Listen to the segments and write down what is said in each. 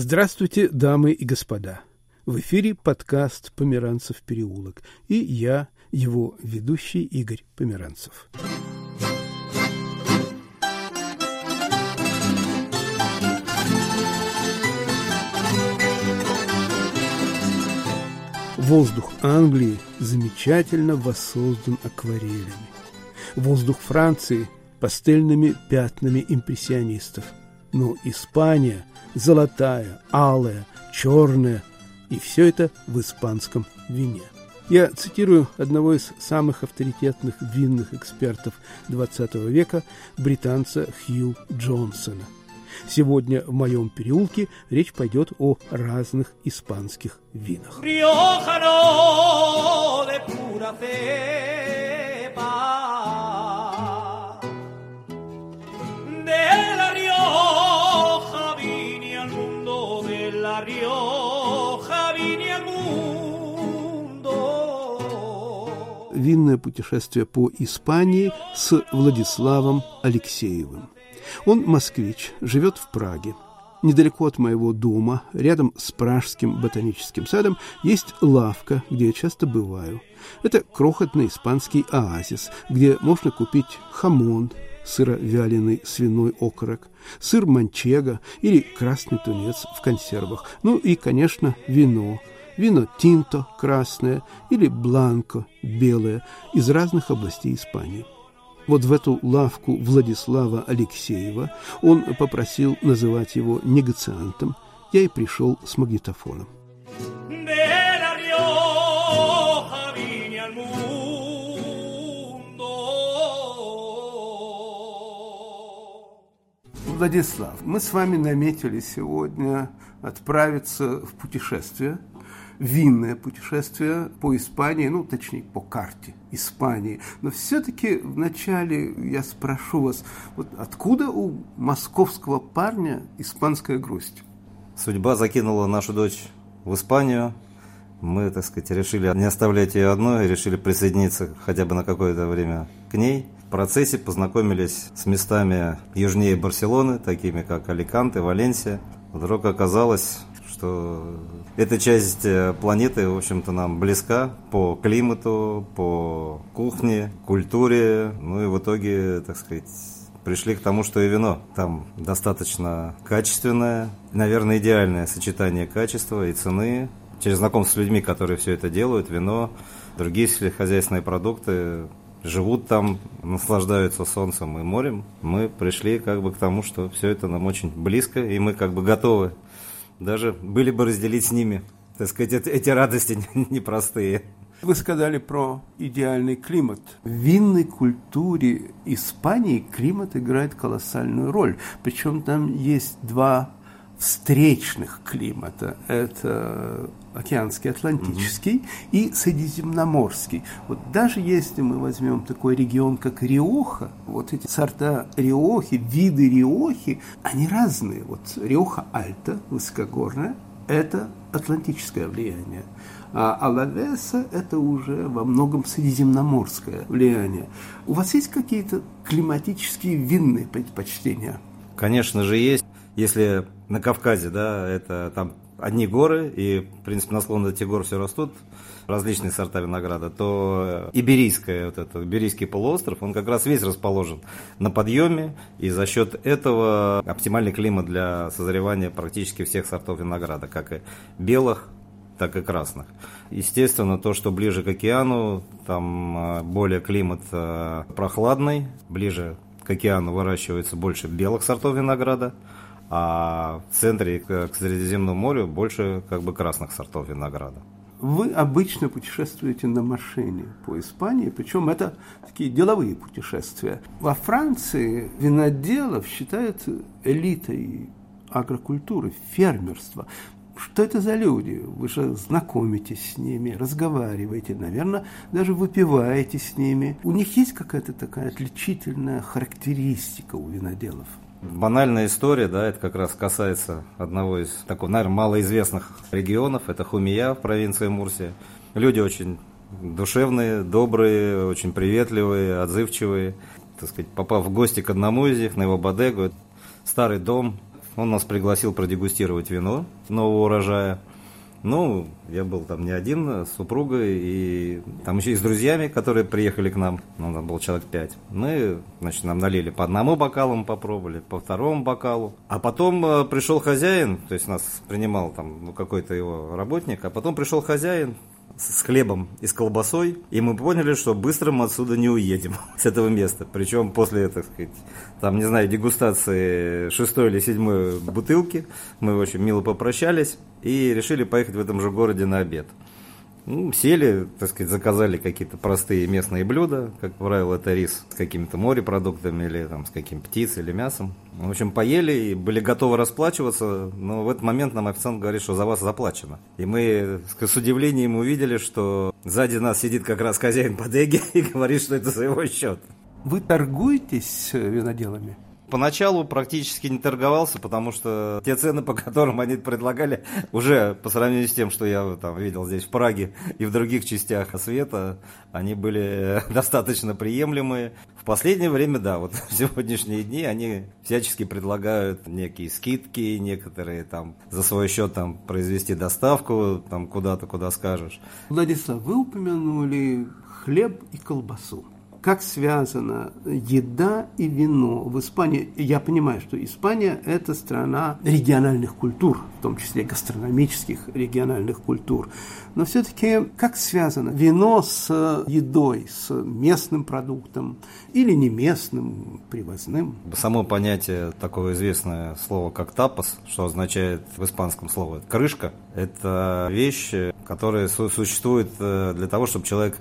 Здравствуйте, дамы и господа. В эфире подкаст «Померанцев переулок» и я, его ведущий Игорь Померанцев. Воздух Англии замечательно воссоздан акварелями. Воздух Франции – пастельными пятнами импрессионистов. Но Испания – золотая, алая, черная, и все это в испанском вине. Я цитирую одного из самых авторитетных винных экспертов XX века, британца Хью Джонсона – Сегодня в моем переулке речь пойдет о разных испанских винах. Винное путешествие по Испании с Владиславом Алексеевым. Он москвич, живет в Праге. Недалеко от моего дома, рядом с Пражским ботаническим садом, есть лавка, где я часто бываю. Это крохотный испанский оазис, где можно купить хамон, сыровяленый свиной окорок, сыр манчего или красный тунец в консервах, ну и, конечно, вино. Вино тинто красное или бланко белое из разных областей Испании вот в эту лавку Владислава Алексеева. Он попросил называть его негациантом. Я и пришел с магнитофоном. Владислав, мы с вами наметили сегодня отправиться в путешествие – винное путешествие по Испании, ну, точнее, по карте Испании. Но все-таки вначале я спрошу вас, вот откуда у московского парня испанская грусть? Судьба закинула нашу дочь в Испанию. Мы, так сказать, решили не оставлять ее одной, решили присоединиться хотя бы на какое-то время к ней. В процессе познакомились с местами южнее Барселоны, такими как Аликанте, Валенсия. Вдруг оказалось, что эта часть э, планеты, в общем-то, нам близка по климату, по кухне, культуре, ну и в итоге, так сказать, пришли к тому, что и вино там достаточно качественное, наверное, идеальное сочетание качества и цены. Через знакомство с людьми, которые все это делают, вино, другие сельскохозяйственные продукты, живут там, наслаждаются солнцем и морем, мы пришли как бы к тому, что все это нам очень близко, и мы как бы готовы даже были бы разделить с ними, так сказать, эти, радости непростые. Вы сказали про идеальный климат. В винной культуре Испании климат играет колоссальную роль. Причем там есть два встречных климата. Это океанский, атлантический угу. и средиземноморский. Вот даже если мы возьмем такой регион, как Риоха, вот эти сорта Риохи, виды Риохи, они разные. Вот Риоха Альта, высокогорная, это атлантическое влияние. А Алавеса – это уже во многом средиземноморское влияние. У вас есть какие-то климатические винные предпочтения? Конечно же есть. Если на Кавказе, да, это там одни горы, и, в принципе, на склонах этих гор все растут, различные сорта винограда, то Иберийская, вот этот Иберийский полуостров, он как раз весь расположен на подъеме, и за счет этого оптимальный климат для созревания практически всех сортов винограда, как и белых, так и красных. Естественно, то, что ближе к океану, там а, более климат а, прохладный, ближе к океану выращивается больше белых сортов винограда, а в центре к Средиземному морю больше как бы красных сортов винограда. Вы обычно путешествуете на машине по Испании, причем это такие деловые путешествия. Во Франции виноделов считают элитой агрокультуры, фермерства. Что это за люди? Вы же знакомитесь с ними, разговариваете, наверное, даже выпиваете с ними. У них есть какая-то такая отличительная характеристика у виноделов? Банальная история, да, это как раз касается одного из такого, наверное, малоизвестных регионов, это Хумия в провинции Мурсия. Люди очень душевные, добрые, очень приветливые, отзывчивые. Так сказать, попав в гости к одному из них, на его бодегу, старый дом, Он нас пригласил продегустировать вино нового урожая. Ну, я был там не один, с супругой, и там еще и с друзьями, которые приехали к нам, ну, там был человек пять. Мы, значит, нам налили по одному бокалу, мы попробовали, по второму бокалу. А потом э, пришел хозяин, то есть нас принимал там какой-то его работник, а потом пришел хозяин, с хлебом и с колбасой, и мы поняли, что быстро мы отсюда не уедем с этого места. Причем после, так сказать, там, не знаю, дегустации шестой или седьмой бутылки, мы очень мило попрощались и решили поехать в этом же городе на обед. Ну, сели, так сказать, заказали какие-то простые местные блюда, как правило, это рис с какими-то морепродуктами или там с каким птицей или мясом. В общем, поели и были готовы расплачиваться, но в этот момент нам официант говорит, что за вас заплачено. И мы с удивлением увидели, что сзади нас сидит как раз хозяин бодеги и говорит, что это за его счет. Вы торгуетесь с виноделами? Поначалу практически не торговался, потому что те цены, по которым они предлагали, уже по сравнению с тем, что я там видел здесь в Праге и в других частях света, они были достаточно приемлемые. В последнее время, да, вот в сегодняшние дни они всячески предлагают некие скидки, некоторые там за свой счет там произвести доставку там куда-то, куда скажешь. Владислав, вы упомянули хлеб и колбасу как связана еда и вино в Испании. Я понимаю, что Испания – это страна региональных культур, в том числе гастрономических региональных культур. Но все-таки как связано вино с едой, с местным продуктом или не местным, привозным? Само понятие, такое известное слово, как тапос, что означает в испанском слове «крышка», это вещь, которая существует э, для того, чтобы человек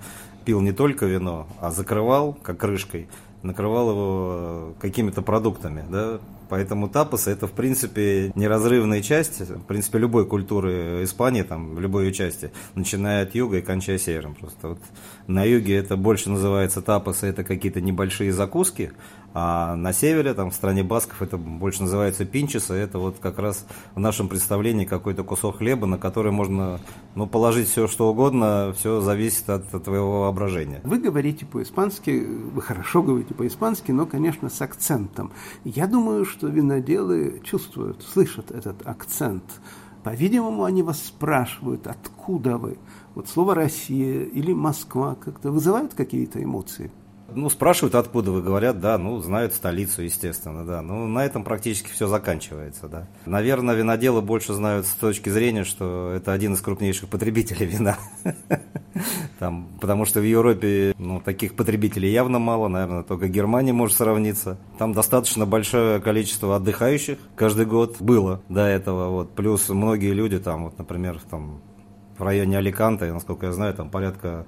пил не только вино, а закрывал, как крышкой, накрывал его э, какими-то продуктами, да, Поэтому тапосы это, в принципе, неразрывная часть, в принципе, любой культуры Испании, там, любой ее части, начиная от юга и кончая севером. Просто вот на юге это больше называется тапосы, это какие-то небольшие закуски, а на севере, там, в стране басков, это больше называется пинчеса. Это вот как раз в нашем представлении какой-то кусок хлеба, на который можно ну, положить все, что угодно. Все зависит от, от твоего воображения. Вы говорите по-испански, вы хорошо говорите по-испански, но, конечно, с акцентом. Я думаю, что виноделы чувствуют, слышат этот акцент. По-видимому, они вас спрашивают, откуда вы. Вот слово «Россия» или «Москва» как-то вызывают какие-то эмоции? Ну, спрашивают, откуда вы, говорят, да, ну, знают столицу, естественно, да. Ну, на этом практически все заканчивается, да. Наверное, виноделы больше знают с точки зрения, что это один из крупнейших потребителей вина. Там, потому что в Европе ну, таких потребителей явно мало, наверное, только Германия может сравниться. Там достаточно большое количество отдыхающих каждый год было до этого. Вот. Плюс многие люди там, вот, например, там, в районе Аликанта, насколько я знаю, там порядка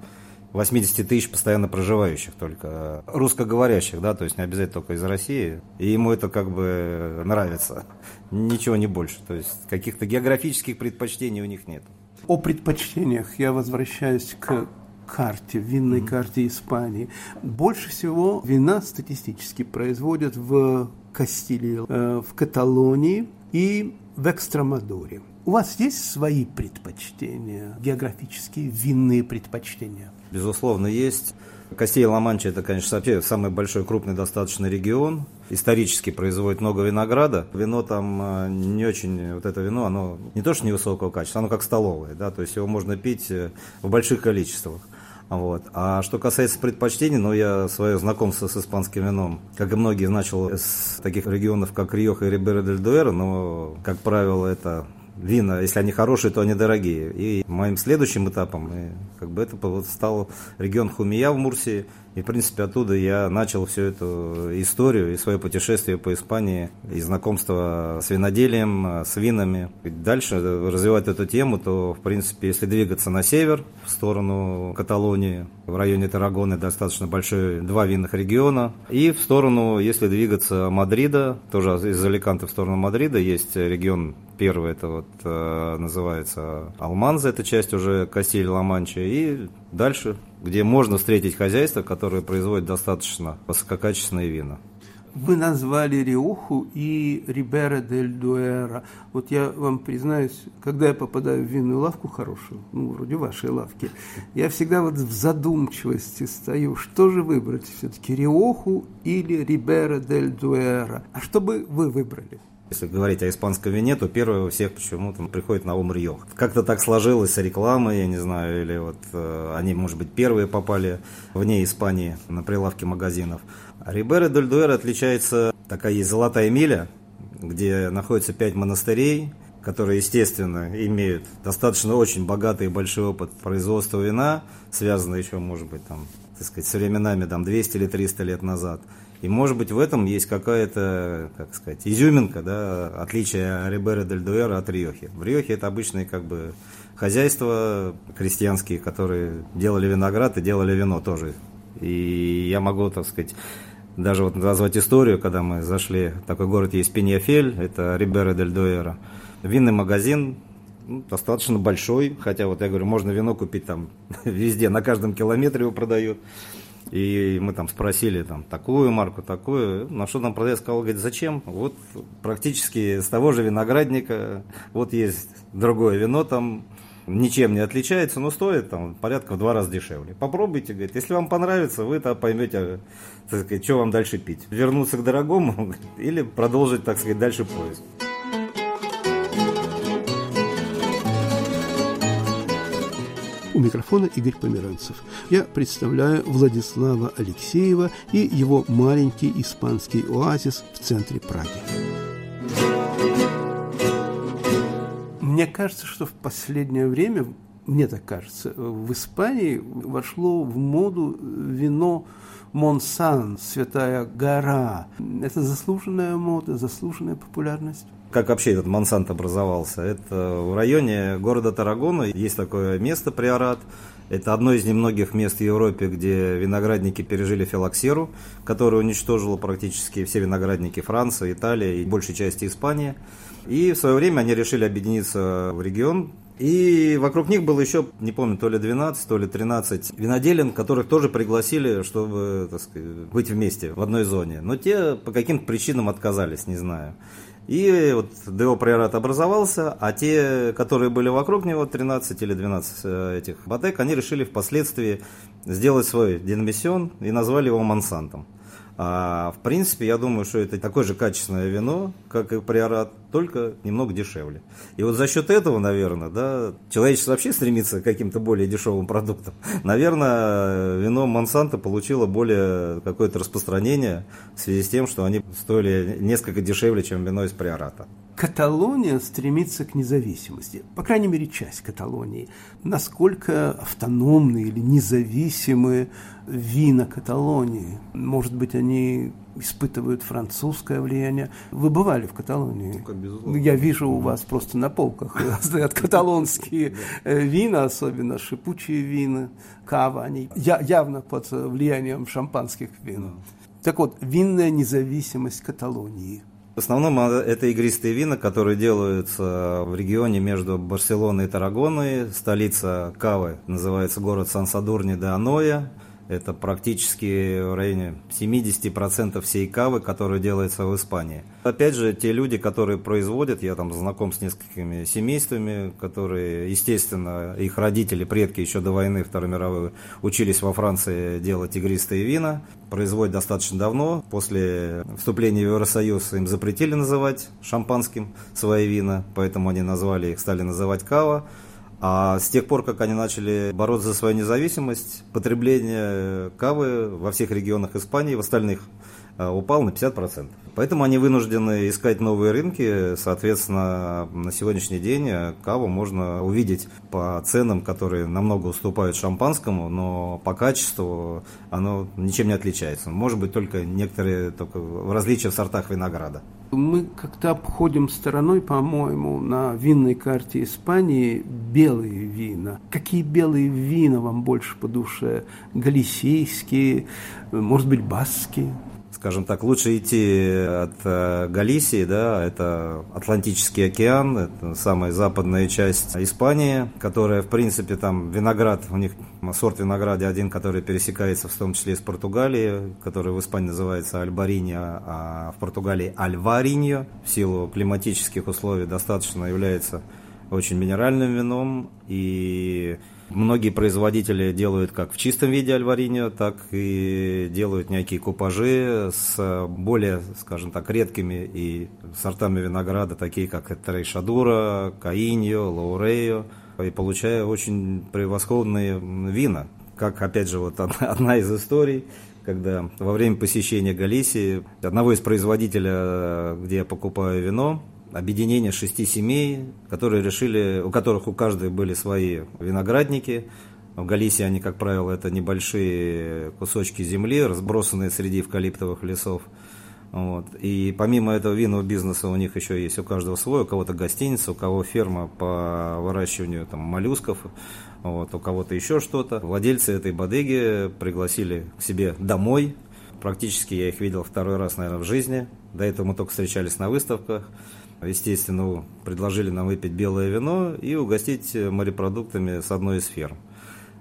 80 тысяч постоянно проживающих только, русскоговорящих, да, то есть не обязательно только из России, и ему это как бы нравится, ничего не больше, то есть каких-то географических предпочтений у них нет. О предпочтениях я возвращаюсь к карте, винной карте Испании. Больше всего вина статистически производят в Кастилии, э, в Каталонии и в Экстрамадуре. У вас есть свои предпочтения, географические винные предпочтения? Безусловно, есть. Кастилья-Ла-Манча это, конечно, вообще самый большой крупный достаточно регион. Исторически производит много винограда. Вино там э, не очень, вот это вино, оно не то что невысокого качества, оно как столовое, да, то есть его можно пить э, в больших количествах. Вот. А что касается предпочтений, ну, я свое знакомство с испанским вином, как и многие, начал с таких регионов, как Риоха и Рибера дель Дуэро, но, как правило, это вина, если они хорошие, то они дорогие. И моим следующим этапом, и как бы это стал регион Хумия в Мурсии, и, в принципе, оттуда я начал всю эту историю и свое путешествие по Испании, и знакомство с виноделием, с винами. И дальше развивать эту тему, то, в принципе, если двигаться на север, в сторону Каталонии, в районе Тарагоны достаточно большой, два винных региона. И в сторону, если двигаться Мадрида, тоже из Аликанта в сторону Мадрида, есть регион первый, это вот э, называется Алманза, это часть уже Кастиль-Ла-Манча. И дальше где можно встретить хозяйство, которое производит достаточно высококачественные вина. Вы назвали Риоху и Рибера дель Дуэра. Вот я вам признаюсь, когда я попадаю в винную лавку хорошую, ну, вроде вашей лавки, я всегда вот в задумчивости стою, что же выбрать все-таки, Риоху или Рибера дель Дуэра. А что бы вы выбрали? Если говорить о испанском вине, то первое у всех почему-то приходит на ум Риох. Как-то так сложилось с рекламой, я не знаю, или вот э, они, может быть, первые попали вне Испании на прилавки магазинов. Рибера дель Дуэра отличается, такая есть золотая миля, где находится пять монастырей, которые, естественно, имеют достаточно очень богатый и большой опыт производства вина, связанный еще, может быть, там, так сказать, с временами там, 200 или 300 лет назад. И, может быть, в этом есть какая-то, как сказать, изюминка, да, отличие Рибера дель Дуэра от Риохи. В Риохе это обычные как бы хозяйства крестьянские, которые делали виноград и делали вино тоже. И я могу, так сказать, даже вот назвать историю, когда мы зашли, такой город есть Пеньяфель, это Рибера дель Дуэра. Винный магазин, ну, достаточно большой, хотя вот я говорю, можно вино купить там везде, на каждом километре его продают. И мы там спросили там такую марку, такую, на что нам продавец сказал, говорит, зачем? Вот практически с того же виноградника, вот есть другое вино там, ничем не отличается, но стоит там порядка в два раза дешевле. Попробуйте, говорит, если вам понравится, вы то поймете, так сказать, что вам дальше пить. Вернуться к дорогому или продолжить, так сказать, дальше поиск. У микрофона Игорь Померанцев. Я представляю Владислава Алексеева и его маленький испанский оазис в центре Праги. Мне кажется, что в последнее время, мне так кажется, в Испании вошло в моду вино Монсан, Святая гора. Это заслуженная мода, заслуженная популярность как вообще этот Монсант образовался. Это в районе города Тарагона есть такое место, Приорат. Это одно из немногих мест в Европе, где виноградники пережили филоксеру, которая уничтожила практически все виноградники Франции, Италии и большей части Испании. И в свое время они решили объединиться в регион, и вокруг них было еще, не помню, то ли 12, то ли 13 виноделин, которых тоже пригласили, чтобы так сказать, быть вместе в одной зоне. Но те по каким-то причинам отказались, не знаю. И вот ДО Приорат образовался, а те, которые были вокруг него, 13 или 12 э, этих батек, они решили впоследствии сделать свой деномиссион и назвали его Монсантом. А, в принципе, я думаю, что это такое же качественное вино, как и приорат, только немного дешевле. И вот за счет этого, наверное, да, человечество вообще стремится к каким-то более дешевым продуктам. Наверное, вино Монсанто получило более какое-то распространение в связи с тем, что они стоили несколько дешевле, чем вино из приората. Каталония стремится к независимости, по крайней мере, часть Каталонии. Насколько автономны или независимы вина Каталонии? Может быть, они испытывают французское влияние. Вы бывали в Каталонии? Ну, Я вижу у вас просто на полках стоят каталонские э, вина, особенно шипучие вина, кава. Они явно под влиянием шампанских вин. Так вот, винная независимость Каталонии – основном а, это игристые вина, которые делаются в регионе между Барселоной и Тарагоной. Столица Кавы называется город Сан-Садурни де Аноя. Это практически в районе 70% всей кавы, которая делается в Испании. Опять же, те люди, которые производят, я там знаком с несколькими семействами, которые, естественно, их родители, предки еще до войны Второй мировой учились во Франции делать игристые вина. Производят достаточно давно. После вступления в Евросоюз им запретили называть шампанским свои вина, поэтому они назвали их, стали называть кава. А с тех пор, как они начали бороться за свою независимость, потребление кавы во всех регионах Испании, в остальных упал на 50%. Поэтому они вынуждены искать новые рынки. Соответственно, на сегодняшний день э, каву можно увидеть по ценам, которые намного уступают шампанскому, но по качеству оно ничем не отличается. Может быть, только некоторые только различия в сортах винограда. Мы как-то обходим стороной, по-моему, на винной карте Испании белые вина. Какие белые вина вам больше по душе? Галисийские, может быть, баские? Скажем так, лучше идти от э, Галисии, да, это Атлантический океан, это самая западная часть Испании, которая, в принципе, там виноград, у них сорт винограда один, который пересекается в том числе с Португалией, который в Испании называется Альбариньо, а в Португалии Альвариньо, в силу климатических условий достаточно является очень минеральным вином, и многие производители делают как в чистом виде альвариньо, так и делают некие купажи с более, скажем так, редкими и сортами винограда, такие как Трейшадура, Каиньо, Лаурейо, и получая очень превосходные вина. Как, опять же, вот одна из историй, когда во время посещения Галисии одного из производителя, где я покупаю вино, объединение шести семей, которые решили, у которых у каждой были свои виноградники. В Галисии они, как правило, это небольшие кусочки земли, разбросанные среди эвкалиптовых лесов. Вот. И помимо этого винного бизнеса у них еще есть у каждого свой, у кого-то гостиница, у кого ферма по выращиванию там, моллюсков, вот, у кого-то еще что-то. Владельцы этой бодеги пригласили к себе домой. Практически я их видел второй раз, наверное, в жизни. До этого мы только встречались на выставках. Естественно, предложили нам выпить белое вино и угостить морепродуктами с одной из ферм.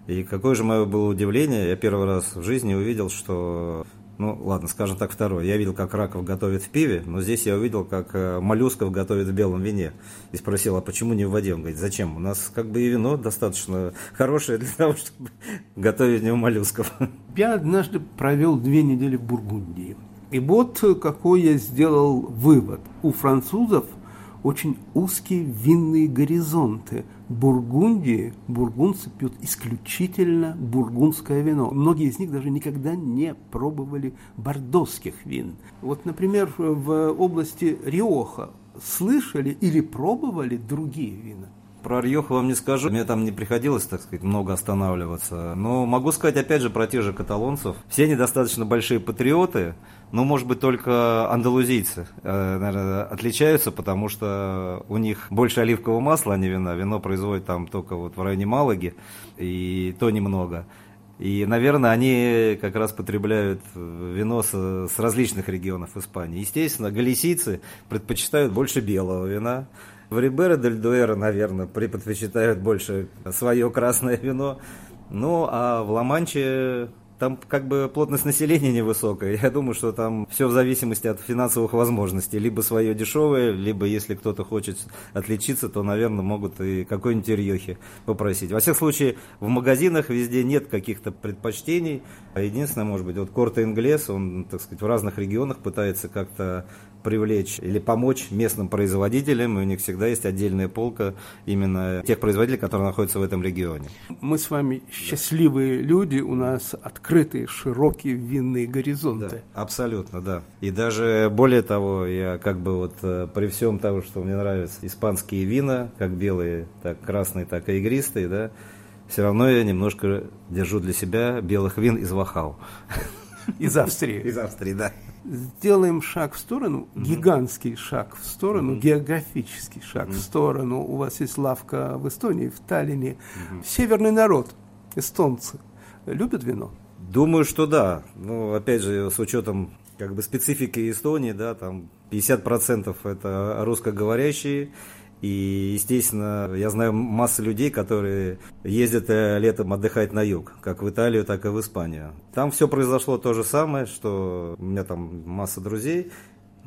И какое же мое было удивление, я первый раз в жизни увидел, что ну, ладно, скажем так, второе. Я видел, как раков готовят в пиве, но здесь я увидел, как э, моллюсков готовят в белом вине. И спросил, а почему не в воде? Он говорит, зачем? У нас как бы и вино достаточно хорошее для того, чтобы готовить в нем моллюсков. Я однажды провел две недели в Бургундии. И вот какой я сделал вывод. У французов очень узкие винные горизонты. Бургундии бургундцы пьют исключительно бургундское вино. Многие из них даже никогда не пробовали бордоских вин. Вот, например, в области Риоха слышали или пробовали другие вина? Про Рьоху вам не скажу, мне там не приходилось, так сказать, много останавливаться. Но могу сказать, опять же, про тех же каталонцев. Все они достаточно большие патриоты, но, может быть, только андалузийцы, э, наверное, отличаются, потому что у них больше оливкового масла, а не вина. Вино производят там только вот в районе Малаги, и то немного. И, наверное, они как раз потребляют вино с, с различных регионов Испании. Естественно, галисийцы предпочитают больше белого вина, в Риберо дель Дуэро, наверное, предпочитают больше свое красное вино. Ну, а в Ла-Манче там как бы плотность населения невысокая. Я думаю, что там все в зависимости от финансовых возможностей. Либо свое дешевое, либо если кто-то хочет отличиться, то, наверное, могут и какой-нибудь ирьохи попросить. Во всех случаях, в магазинах везде нет каких-то предпочтений. Единственное, может быть, вот Корта Инглес, он, так сказать, в разных регионах пытается как-то привлечь или помочь местным производителям, и у них всегда есть отдельная полка именно тех производителей, которые находятся в этом регионе. Мы с вами счастливые люди, у нас открытые, широкие винные горизонты. Да, абсолютно, да. И даже более того, я как бы вот э, при всем того, что мне нравятся испанские вина, как белые, так красные, так и игристые, да, все равно я немножко держу для себя белых вин из Вахау. Из Австрии. Из Австрии, да сделаем шаг в сторону, угу. гигантский шаг в сторону, угу. географический шаг угу. в сторону. У вас есть лавка в Эстонии, в Таллине. Угу. Северный народ, эстонцы, любят вино? Думаю, что да. Ну, опять же, с учетом как бы специфики Эстонии, да, там 50% это русскоговорящие, и, естественно, я знаю массу людей, которые ездят э, летом отдыхать на юг, как в Италию, так и в Испанию. Там все произошло то же самое, что у меня там масса друзей,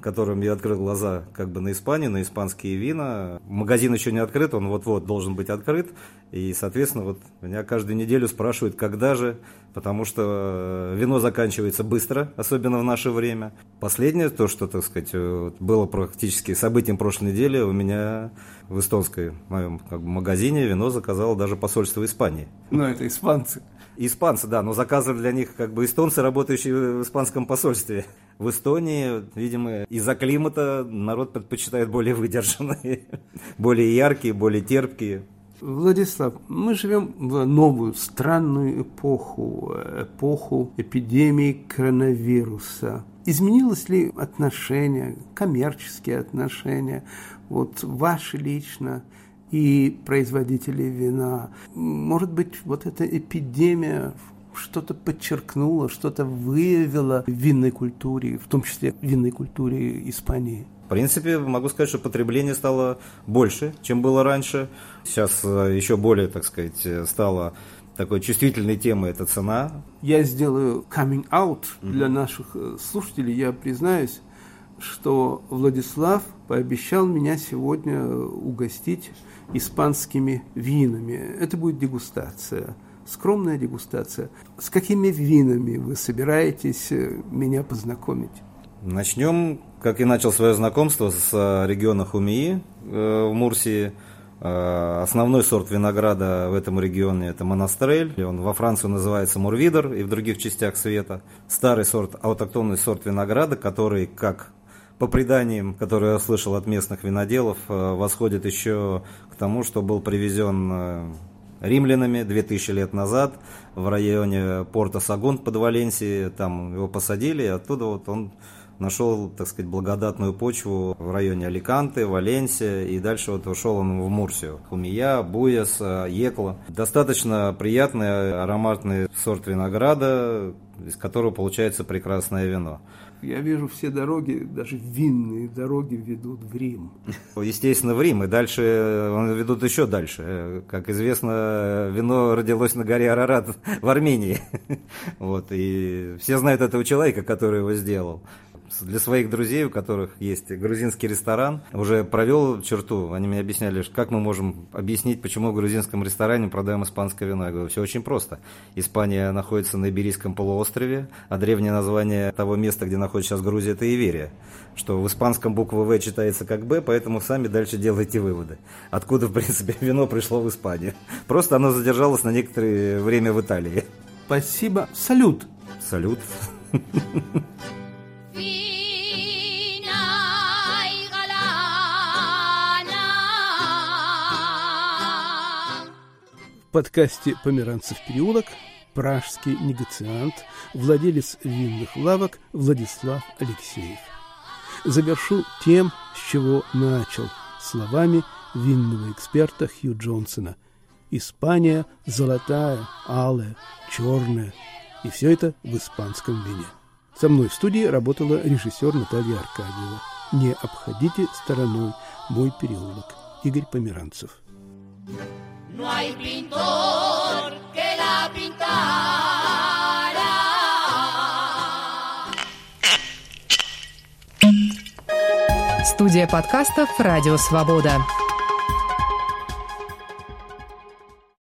которым я открыл глаза как бы на Испанию, на испанские вина. Магазин еще не открыт, он вот-вот должен быть открыт. И, соответственно, вот меня каждую неделю спрашивают, когда же, потому что э, вино заканчивается быстро, особенно в наше время. Последнее, то, что, так сказать, э, было практически событием прошлой недели, у меня в эстонской моем как бы, магазине вино заказало даже посольство Испании. Ну, это испанцы. Испанцы, да, но заказывали для них как бы эстонцы, работающие в испанском посольстве. В Эстонии, видимо, из-за климата народ предпочитает более выдержанные, более яркие, более терпкие. Владислав, мы живем в новую странную эпоху, эпоху эпидемии коронавируса. Изменилось ли отношение, коммерческие отношения, вот ваши лично, и производителей вина. Может быть, вот эта эпидемия что-то подчеркнула, что-то выявила в винной культуре, в том числе в винной культуре Испании? Принципе, могу сказать, что потребление стало больше, чем было раньше. Сейчас э, еще более, так сказать, э, стало такой чувствительной темой это цена. Я сделаю coming out mm-hmm. для наших э, слушателей. Я признаюсь, что Владислав пообещал меня сегодня угостить испанскими винами. Это будет дегустация, скромная дегустация. С какими винами вы собираетесь меня познакомить? Начнем, как и начал свое знакомство, с региона Хумии э, в Мурсии. Э, основной сорт винограда в этом регионе это монастрель. Он во Франции называется мурвидер и в других частях света. Старый сорт, аутоктонный сорт винограда, который, как по преданиям, которые я слышал от местных виноделов, э, восходит еще к тому, что был привезен э, римлянами 2000 лет назад в районе порта Сагунт под Валенсией. Там его посадили, и оттуда вот он нашел, так сказать, благодатную почву в районе Аликанты, Валенсия, и дальше вот ушел он в Мурсию. Хумия, Буяс, э, Екла. Достаточно приятный ароматный сорт винограда, из которого получается прекрасное вино. Я вижу все дороги, даже винные дороги ведут в Рим. Естественно, в Рим. И дальше э, ведут еще дальше. Как известно, вино родилось на горе Арарат в Армении. Вот. И все знают этого человека, который его сделал для своих друзей, у которых есть грузинский ресторан, уже провел черту. Они мне объясняли, как мы можем объяснить, почему в грузинском ресторане продаем испанское вино. Я говорю, все очень просто. Испания находится на Иберийском полуострове, а древнее название того места, где находится сейчас Грузия, это Иверия. Что в испанском буква В читается как Б, поэтому сами дальше делайте выводы. Откуда, в принципе, вино пришло в Испанию. Просто оно задержалось на некоторое время в Италии. Спасибо. Салют. Салют. подкасте «Померанцев переулок» пражский негациант, владелец винных лавок Владислав Алексеев. Завершу тем, с чего начал, словами винного эксперта Хью Джонсона. Испания золотая, алая, черная. И все это в испанском вине. Со мной в студии работала режиссер Наталья Аркадьева. Не обходите стороной мой переулок. Игорь Померанцев. No hay pintor que la pintara. Студия подкастов «Радио Свобода».